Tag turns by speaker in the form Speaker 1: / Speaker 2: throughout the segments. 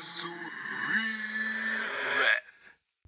Speaker 1: bist zu Real Rap.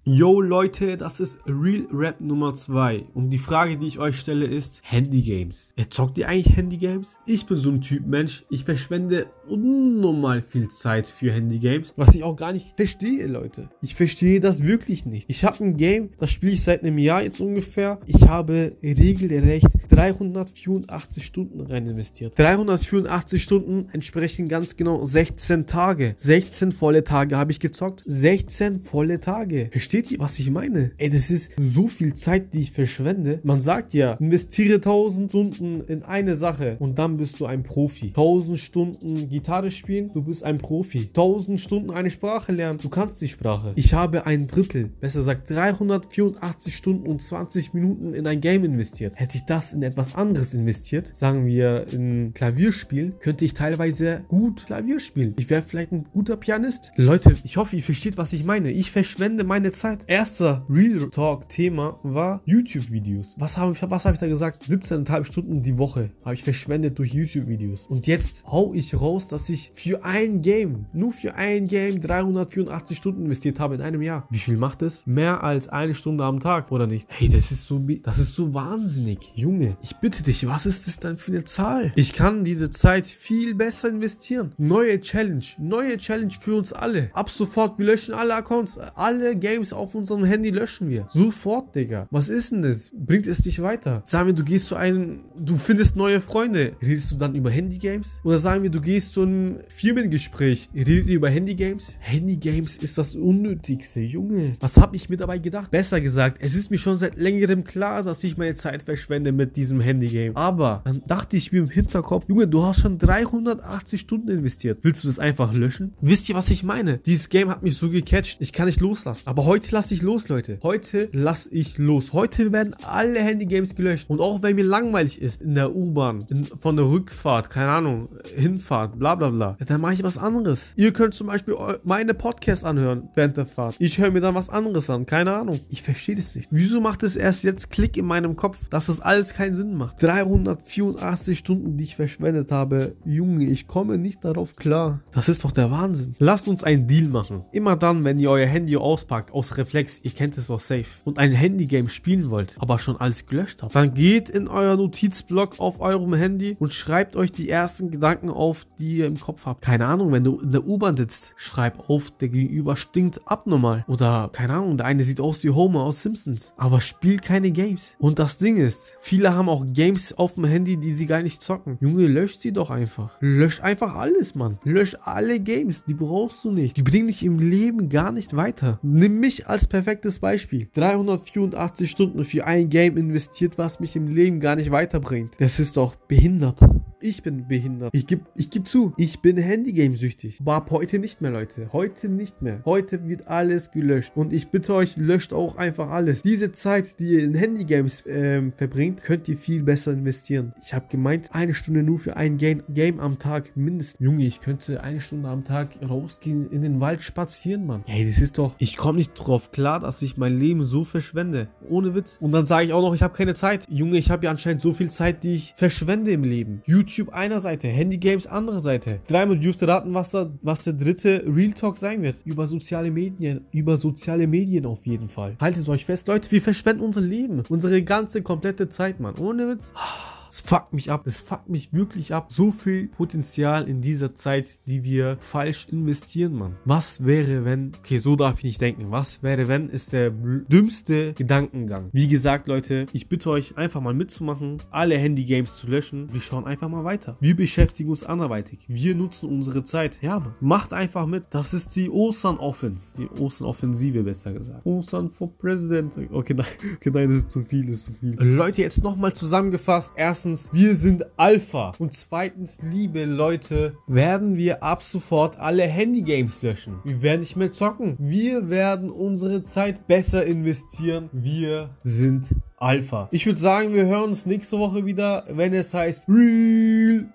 Speaker 2: Yo Leute, das ist Real Rap Nummer 2 und die Frage, die ich euch stelle ist Handy Games. Wer zockt ihr eigentlich Handy Games? Ich bin so ein Typ Mensch, ich verschwende unnormal viel Zeit für Handy Games, was ich auch gar nicht verstehe, Leute. Ich verstehe das wirklich nicht. Ich habe ein Game, das spiele ich seit einem Jahr jetzt ungefähr. Ich habe regelrecht 384 Stunden rein investiert. 384 Stunden entsprechen ganz genau 16 Tage. 16 volle Tage habe ich gezockt. 16 volle Tage. Versteht ihr, was ich meine? Ey, das ist so viel Zeit, die ich verschwende. Man sagt ja, investiere 1000 Stunden in eine Sache und dann bist du ein Profi. 1000 Stunden Gitarre spielen, du bist ein Profi. 1000 Stunden eine Sprache lernen, du kannst die Sprache. Ich habe ein Drittel, besser gesagt 384 Stunden und 20 Minuten in ein Game investiert. Hätte ich das in etwas anderes investiert, sagen wir in Klavierspiel, könnte ich teilweise gut Klavier spielen. Ich wäre vielleicht ein guter Pianist. Leute, ich hoffe, ihr versteht, was ich meine. Ich verschwende meine Zeit. Erster Real Talk Thema war YouTube-Videos. Was habe ich, habe ich da gesagt? 17,5 Stunden die Woche habe ich verschwendet durch YouTube-Videos. Und jetzt hau ich raus, dass ich für ein Game, nur für ein Game 384 Stunden investiert habe in einem Jahr. Wie viel macht es? Mehr als eine Stunde am Tag, oder nicht? Hey, das ist so, das ist so wahnsinnig. Junge, ich bitte dich, was ist das dann für eine Zahl? Ich kann diese Zeit viel besser investieren. Neue Challenge, neue Challenge für uns alle. Ab sofort, wir löschen alle Accounts, alle Games auf unserem Handy löschen wir. Sofort, Digga. Was ist denn das? Bringt es dich weiter? Sagen wir, du gehst zu einem, du findest neue Freunde. Redest du dann über Handy-Games? Oder sagen wir, du gehst zu einem Firmengespräch. Redet ihr über Handy-Games? Handy-Games ist das Unnötigste, Junge. Was habe ich mir dabei gedacht? Besser gesagt, es ist mir schon seit längerem klar, dass ich meine Zeit verschwende mit diesem Handy-Game. Aber dann dachte ich mir im Hinterkopf, Junge, du hast schon 380 Stunden investiert. Willst du das einfach löschen? Wisst ihr, was ich meine? Dieses Game hat mich so gecatcht. Ich kann nicht loslassen. Aber heute lasse ich los, Leute. Heute lasse ich los. Heute werden alle Handy-Games gelöscht. Und auch wenn mir langweilig ist in der U-Bahn, von der Rückfahrt, keine Ahnung, Hinfahrt, bla bla bla, dann mache ich was anderes. Ihr könnt zum Beispiel meine Podcasts anhören während der Fahrt. Ich höre mir dann was anderes an. Keine Ahnung. Ich verstehe das nicht. Wieso macht es erst jetzt Klick in meinem Kopf, dass das alles keinen Sinn macht? 384 Stunden, die ich verschwendet habe. Junge, ich komme nicht darauf klar. Das ist doch der Wahnsinn. Lasst uns einen Deal machen. Immer dann, wenn ihr euer Handy auspackt, aus Reflex, ihr kennt es doch safe, und ein Handygame spielen wollt, aber schon alles gelöscht habt, dann geht in euer Notizblock auf eurem Handy und schreibt euch die ersten Gedanken auf, die ihr im Kopf habt. Keine Ahnung, wenn du in der U-Bahn sitzt, schreib auf, der Gegenüber stinkt abnormal. Oder, keine Ahnung, der eine sieht aus wie Homer aus Simpsons, aber spielt keine Games. Und das Ding ist, viele haben auch Games auf dem Handy, die sie gar nicht zocken. Junge, löscht sie doch einfach. Löscht einfach alles, Mann. Löscht alle Games, die brauchst du nicht. Die bringen dich im Leben gar nicht weiter. Nimm mich als perfektes Beispiel. 384 Stunden für ein Game investiert, was mich im Leben gar nicht weiterbringt. Das ist doch behindert. Ich bin behindert. Ich gebe ich geb zu, ich bin Handygame-süchtig. Aber ab heute nicht mehr, Leute. Heute nicht mehr. Heute wird alles gelöscht. Und ich bitte euch, löscht auch einfach alles. Diese Zeit, die ihr in Handygames ähm, verbringt, könnt ihr viel besser investieren. Ich habe gemeint, eine Stunde nur für ein Game, Game am Tag mindestens. Junge, ich könnte eine Stunde am Tag rausgehen, in den Wald spazieren, Mann. Hey, das ist doch... Ich komme nicht drauf klar, dass ich mein Leben so verschwende. Ohne Witz. Und dann sage ich auch noch, ich habe keine Zeit. Junge, ich habe ja anscheinend so viel Zeit, die ich verschwende im Leben. YouTube einer Seite, Handygames andere Seite. Dreimal dürfte raten, was, da, was der dritte Real Talk sein wird. Über soziale Medien. Über soziale Medien auf jeden Fall. Haltet euch fest, Leute, wir verschwenden unser Leben. Unsere ganze komplette Zeit, Mann. Ohne Witz. Es fuckt mich ab. Es fuckt mich wirklich ab. So viel Potenzial in dieser Zeit, die wir falsch investieren, Mann. Was wäre, wenn. Okay, so darf ich nicht denken. Was wäre, wenn, ist der dümmste Gedankengang. Wie gesagt, Leute, ich bitte euch einfach mal mitzumachen, alle Handy-Games zu löschen. Wir schauen einfach mal weiter. Wir beschäftigen uns anderweitig. Wir nutzen unsere Zeit. Ja, Mann. Macht einfach mit. Das ist die Ostern-Offense. Die Ostern-Offensive, besser gesagt. Ostern for President. Okay, nein, okay, nein, das ist zu viel, das ist zu viel. Leute, jetzt nochmal zusammengefasst. Erst erstens, wir sind Alpha. Und zweitens, liebe Leute, werden wir ab sofort alle Handygames löschen. Wir werden nicht mehr zocken. Wir werden unsere Zeit besser investieren. Wir sind Alpha. Ich würde sagen, wir hören uns nächste Woche wieder, wenn es heißt Real.